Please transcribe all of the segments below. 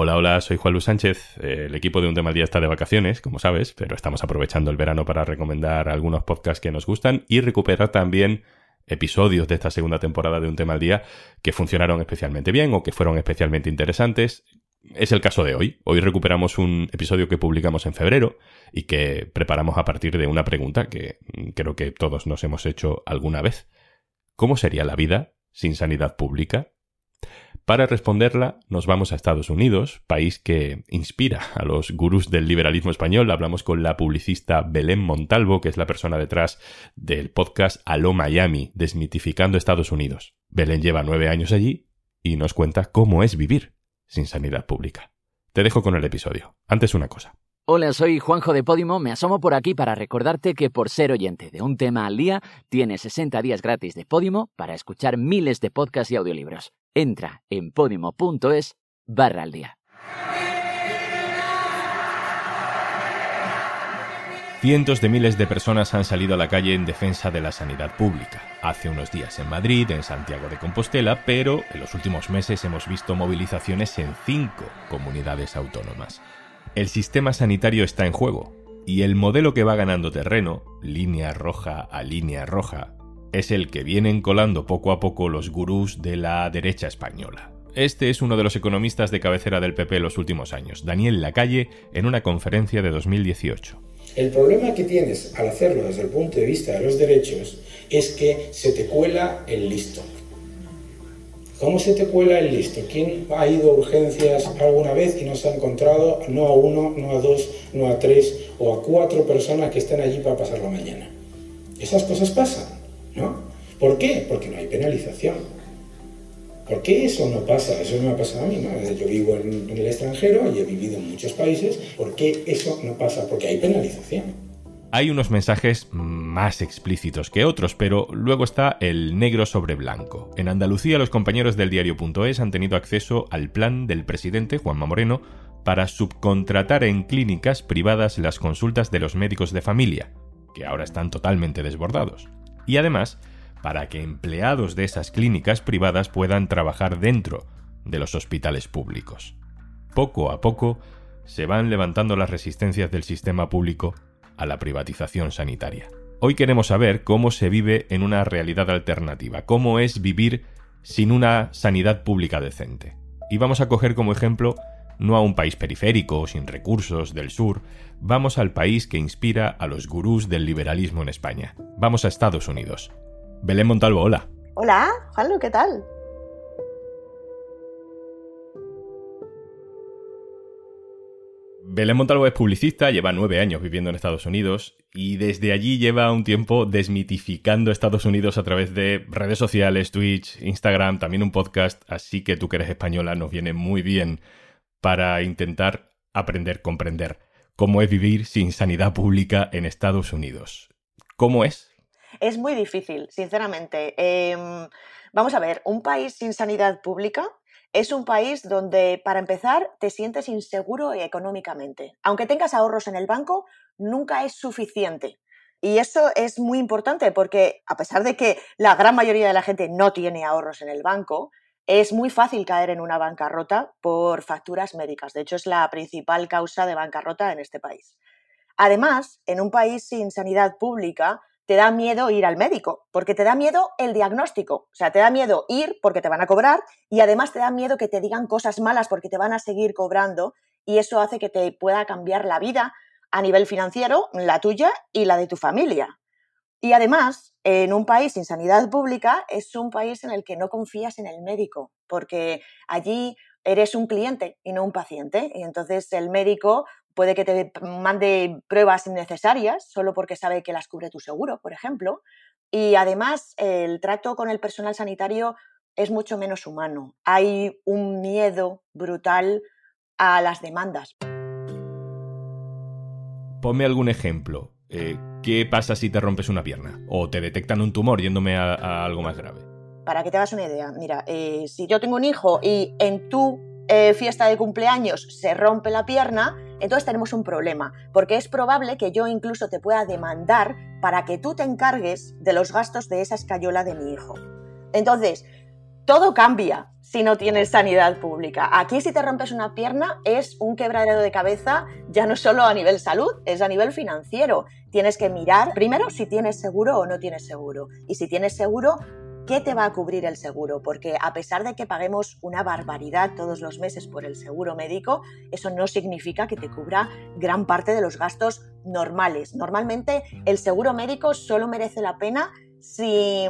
Hola, hola, soy Juan Luis Sánchez. El equipo de Un Tema al Día está de vacaciones, como sabes, pero estamos aprovechando el verano para recomendar algunos podcasts que nos gustan y recuperar también episodios de esta segunda temporada de Un Tema al Día que funcionaron especialmente bien o que fueron especialmente interesantes. Es el caso de hoy. Hoy recuperamos un episodio que publicamos en febrero y que preparamos a partir de una pregunta que creo que todos nos hemos hecho alguna vez. ¿Cómo sería la vida sin sanidad pública? Para responderla, nos vamos a Estados Unidos, país que inspira a los gurús del liberalismo español. Hablamos con la publicista Belén Montalvo, que es la persona detrás del podcast Aló Miami, desmitificando Estados Unidos. Belén lleva nueve años allí y nos cuenta cómo es vivir sin sanidad pública. Te dejo con el episodio. Antes una cosa. Hola, soy Juanjo de Podimo. Me asomo por aquí para recordarte que por ser oyente de un tema al día, tienes 60 días gratis de Podimo para escuchar miles de podcasts y audiolibros. Entra en podimo.es barra al día. Cientos de miles de personas han salido a la calle en defensa de la sanidad pública. Hace unos días en Madrid, en Santiago de Compostela, pero en los últimos meses hemos visto movilizaciones en cinco comunidades autónomas. El sistema sanitario está en juego y el modelo que va ganando terreno, línea roja a línea roja, es el que vienen colando poco a poco los gurús de la derecha española. Este es uno de los economistas de cabecera del PP en los últimos años, Daniel Lacalle, en una conferencia de 2018. El problema que tienes al hacerlo desde el punto de vista de los derechos es que se te cuela el listo. ¿Cómo se te cuela el listo? ¿Quién ha ido a urgencias alguna vez y no se ha encontrado no a uno, no a dos, no a tres o a cuatro personas que estén allí para pasar la mañana? Esas cosas pasan. ¿No? ¿Por qué? Porque no hay penalización. ¿Por qué eso no pasa? Eso no me ha pasado a mí, Yo vivo en, el extranjero y he vivido en muchos países. ¿Por qué eso no pasa? Porque hay penalización. Hay unos mensajes más explícitos que otros, pero luego está el negro sobre blanco. En Andalucía los compañeros del diario.es han tenido acceso al plan del presidente Juanma Moreno para subcontratar en clínicas privadas las consultas de los médicos de familia, que ahora están totalmente desbordados y además para que empleados de esas clínicas privadas puedan trabajar dentro de los hospitales públicos. Poco a poco se van levantando las resistencias del sistema público a la privatización sanitaria. Hoy queremos saber cómo se vive en una realidad alternativa, cómo es vivir sin una sanidad pública decente. Y vamos a coger como ejemplo no a un país periférico, sin recursos, del sur, vamos al país que inspira a los gurús del liberalismo en España. Vamos a Estados Unidos. Belén Montalvo, hola. Hola, Juanlu, ¿qué tal? Belén Montalvo es publicista, lleva nueve años viviendo en Estados Unidos y desde allí lleva un tiempo desmitificando Estados Unidos a través de redes sociales, Twitch, Instagram, también un podcast, así que tú que eres española nos viene muy bien para intentar aprender, comprender cómo es vivir sin sanidad pública en Estados Unidos. ¿Cómo es? Es muy difícil, sinceramente. Em, vamos a ver, un país sin sanidad pública es un país donde, para empezar, te sientes inseguro económicamente. Aunque tengas ahorros en el banco, nunca es suficiente. Y eso es muy importante porque, a pesar de que la gran mayoría de la gente no tiene ahorros en el banco, es muy fácil caer en una bancarrota por facturas médicas. De hecho, es la principal causa de bancarrota en este país. Además, en un país sin sanidad pública, te da miedo ir al médico, porque te da miedo el diagnóstico. O sea, te da miedo ir porque te van a cobrar y además te da miedo que te digan cosas malas porque te van a seguir cobrando y eso hace que te pueda cambiar la vida a nivel financiero, la tuya y la de tu familia. Y además, en un país sin sanidad pública es un país en el que no confías en el médico, porque allí eres un cliente y no un paciente. Y entonces el médico puede que te mande pruebas innecesarias solo porque sabe que las cubre tu seguro, por ejemplo. Y además el trato con el personal sanitario es mucho menos humano. Hay un miedo brutal a las demandas. Ponme algún ejemplo. Eh, ¿qué pasa si te rompes una pierna? O te detectan un tumor yéndome a, algo más grave. Para que te hagas una idea, mira, eh, si yo tengo un hijo y en tu eh, fiesta de cumpleaños se rompe la pierna, entonces tenemos un problema, porque es probable que yo incluso te pueda demandar para que tú te encargues de los gastos de esa escayola de mi hijo. Entonces, todo cambia si no tienes sanidad pública. Aquí si te rompes una pierna es un quebradero de cabeza ya no solo a nivel salud, es a nivel financiero. Tienes que mirar primero si tienes seguro o no tienes seguro. Y si tienes seguro, ¿qué te va a cubrir el seguro? Porque a pesar de que paguemos una barbaridad todos los meses por el seguro médico, eso no significa que te cubra gran parte de los gastos normales. Normalmente el seguro médico solo merece la pena si,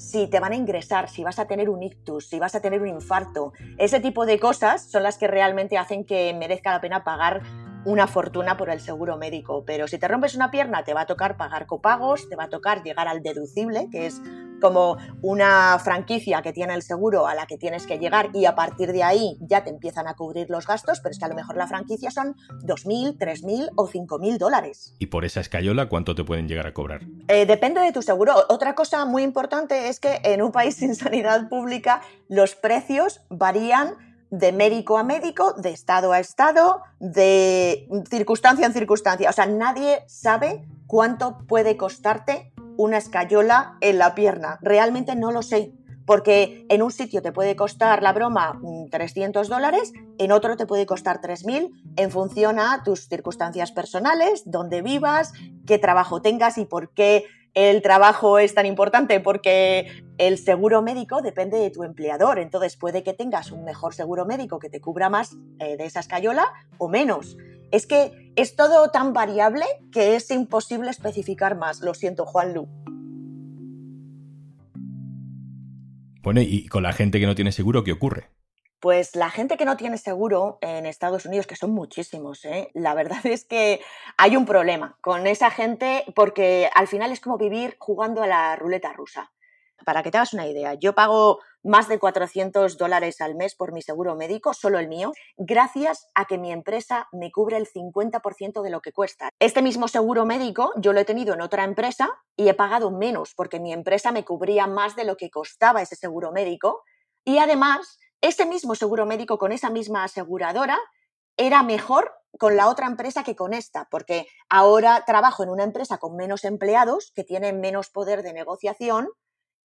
si te van a ingresar, si vas a tener un ictus, si vas a tener un infarto. Ese tipo de cosas son las que realmente hacen que merezca la pena pagar una fortuna por el seguro médico, pero si te rompes una pierna te va a tocar pagar copagos, te va a tocar llegar al deducible, que es como una franquicia que tiene el seguro a la que tienes que llegar y a partir de ahí ya te empiezan a cubrir los gastos, pero es que a lo mejor la franquicia son 2.000, 3.000 o 5.000 dólares. ¿Y por esa escayola cuánto te pueden llegar a cobrar? Eh, depende de tu seguro. Otra cosa muy importante es que en un país sin sanidad pública los precios varían de médico a médico, de estado a estado, de circunstancia en circunstancia. O sea, nadie sabe cuánto puede costarte una escayola en la pierna. Realmente no lo sé. Porque en un sitio te puede costar la broma 300 mm, dólares, en otro te puede costar 3.000 en función a tus circunstancias personales, dónde vivas, qué trabajo tengas y por qué el trabajo es tan importante porque el seguro médico depende de tu empleador. Entonces puede que tengas un mejor seguro médico que te cubra más eh, de esa escayola o menos. Es que es todo tan variable que es imposible especificar más. Lo siento, Juan Lu. Bueno, y con la gente que no tiene seguro, ¿qué ocurre? Pues la gente que no tiene seguro en Estados Unidos, que son muchísimos, ¿eh? la verdad es que hay un problema con esa gente porque al final es como vivir jugando a la ruleta rusa. Para que te hagas una idea, yo pago más de 400 dólares al mes por mi seguro médico, solo el mío, gracias a que mi empresa me cubre el 50% de lo que cuesta. Este mismo seguro médico yo lo he tenido en otra empresa y he pagado menos porque mi empresa me cubría más de lo que costaba ese seguro médico y además ese mismo seguro médico con esa misma aseguradora era mejor con la otra empresa que con esta, porque ahora trabajo en una empresa con menos empleados, que tiene menos poder de negociación,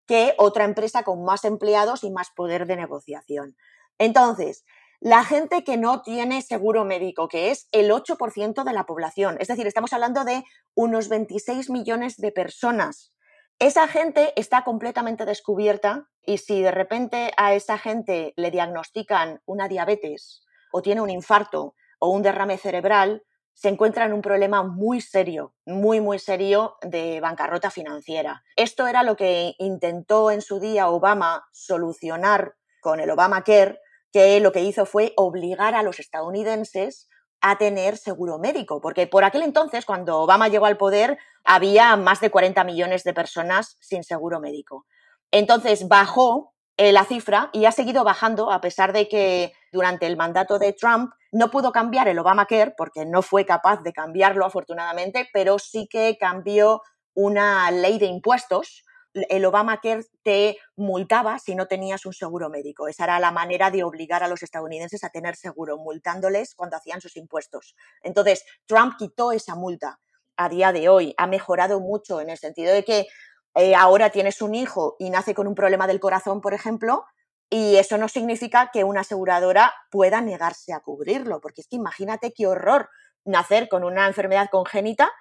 que otra empresa con más empleados y más poder de negociación. Entonces, la gente que no tiene seguro médico, que es el 8% de la población, es decir, estamos hablando de unos 26 millones de personas esa gente está completamente descubierta y si de repente a esa gente le diagnostican una diabetes o tiene un infarto o un derrame cerebral, se encuentra en un problema muy serio, muy, muy serio de bancarrota financiera. Esto era lo que intentó en su día Obama solucionar con el Obamacare, que lo que hizo fue obligar a los estadounidenses a tener seguro médico, porque por aquel entonces, cuando Obama llegó al poder, había más de 40 millones de personas sin seguro médico. Entonces bajó eh, la cifra y ha seguido bajando a pesar de que durante el mandato de Trump no pudo cambiar el Obamacare porque no fue capaz de cambiarlo afortunadamente, pero sí que cambió una ley de impuestos el Obamacare te multaba si no tenías un seguro médico. Esa era la manera de obligar a los estadounidenses a tener seguro, multándoles cuando hacían sus impuestos. Entonces, Trump quitó esa multa a día de hoy. Ha mejorado mucho en el sentido de que eh, ahora tienes un hijo y nace con un problema del corazón, por ejemplo, y eso no significa que una aseguradora pueda negarse a cubrirlo, porque es que imagínate qué horror nacer con una enfermedad congénita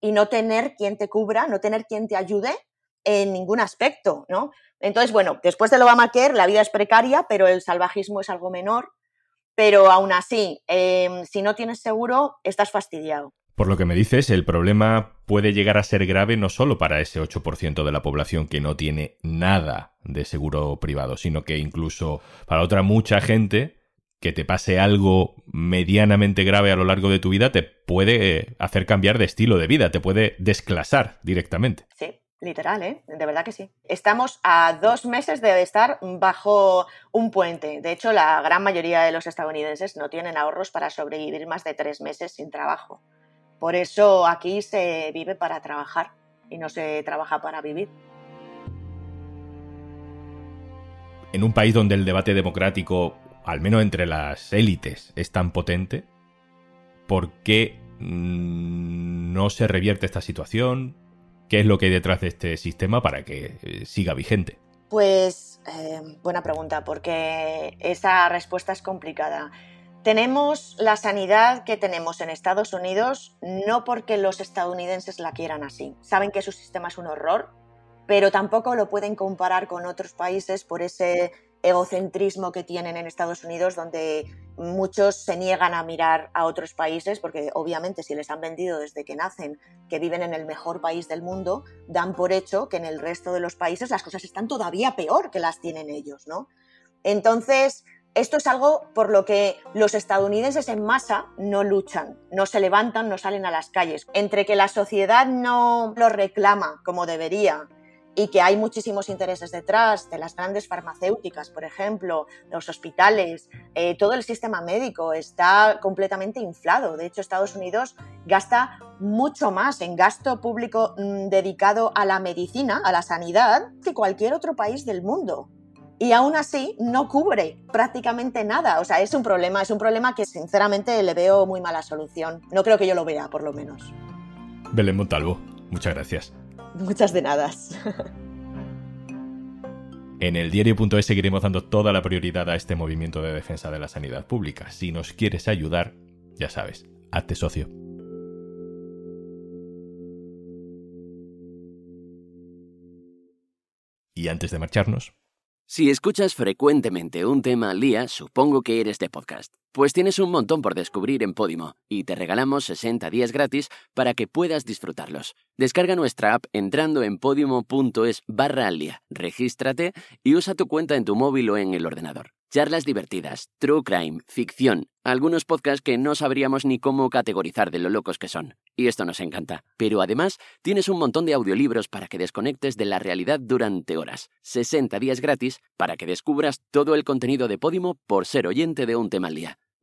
y no tener quien te cubra, no tener quien te ayude en ningún aspecto, ¿no? Entonces, bueno, después del Obamacare la vida es precaria, pero el salvajismo es algo menor, pero aún así, em, si no tienes seguro, estás fastidiado. Por lo que me dices, el problema puede llegar a ser grave no solo para ese 8% de la población que no tiene nada de seguro privado, sino que incluso para otra mucha gente que te pase algo medianamente grave a lo largo de tu vida te puede eh, hacer cambiar de estilo de vida, te puede desclasar directamente. Sí, Literal, ¿eh? De verdad que sí. Estamos a dos meses de estar bajo un puente. De hecho, la gran mayoría de los estadounidenses no tienen ahorros para sobrevivir más de tres meses sin trabajo. Por eso aquí se vive para trabajar y no se trabaja para vivir. En un país donde el debate democrático, al menos entre las élites, es tan potente, ¿por qué mm, no se revierte esta situación? qué es lo que hay detrás de este sistema para que eh, siga vigente. Pues eh, buena pregunta, porque esa respuesta es complicada. Tenemos la sanidad que tenemos en Estados Unidos no porque los estadounidenses la quieran así. Saben que su sistema es un horror, pero tampoco lo pueden comparar con otros países por ese egocentrismo que tienen en Estados Unidos, donde muchos se niegan a mirar a otros países, porque obviamente si les han vendido desde que nacen que viven en el mejor país del mundo, dan por hecho que en el resto de los países las cosas están todavía peor que las tienen ellos, ¿no? Entonces, esto es algo por lo que los estadounidenses en masa no luchan, no se levantan, no salen a las calles. Entre que la sociedad no lo reclama como debería y que hay muchísimos intereses detrás de las grandes farmacéuticas, por ejemplo, los hospitales, eh, todo el sistema médico está completamente inflado. De hecho, Estados Unidos gasta mucho más en gasto público mm, dedicado a la medicina, a la sanidad, que cualquier otro país del mundo y aún así no cubre prácticamente nada. O sea, es un problema, es un problema que sinceramente le veo muy mala solución. No creo que yo lo vea, por lo menos. Belén Montalvo, muchas gracias. Muchas de nada. En el diario.es seguiremos dando toda la prioridad a este movimiento de defensa de la sanidad pública. Si nos quieres ayudar, ya sabes, hazte socio. Y antes de marcharnos, si escuchas frecuentemente un tema al día, supongo que eres de podcast. Pues tienes un montón por descubrir en Podimo y te regalamos 60 días gratis para que puedas disfrutarlos. Descarga nuestra app entrando en podimo.es barra al día, regístrate y usa tu cuenta en tu móvil o en el ordenador. Charlas divertidas, true crime, ficción, algunos podcasts que no sabríamos ni cómo categorizar de lo locos que son. Y esto nos encanta. Pero además, tienes un montón de audiolibros para que desconectes de la realidad durante horas. 60 días gratis para que descubras todo el contenido de Podimo por ser oyente de un tema al día.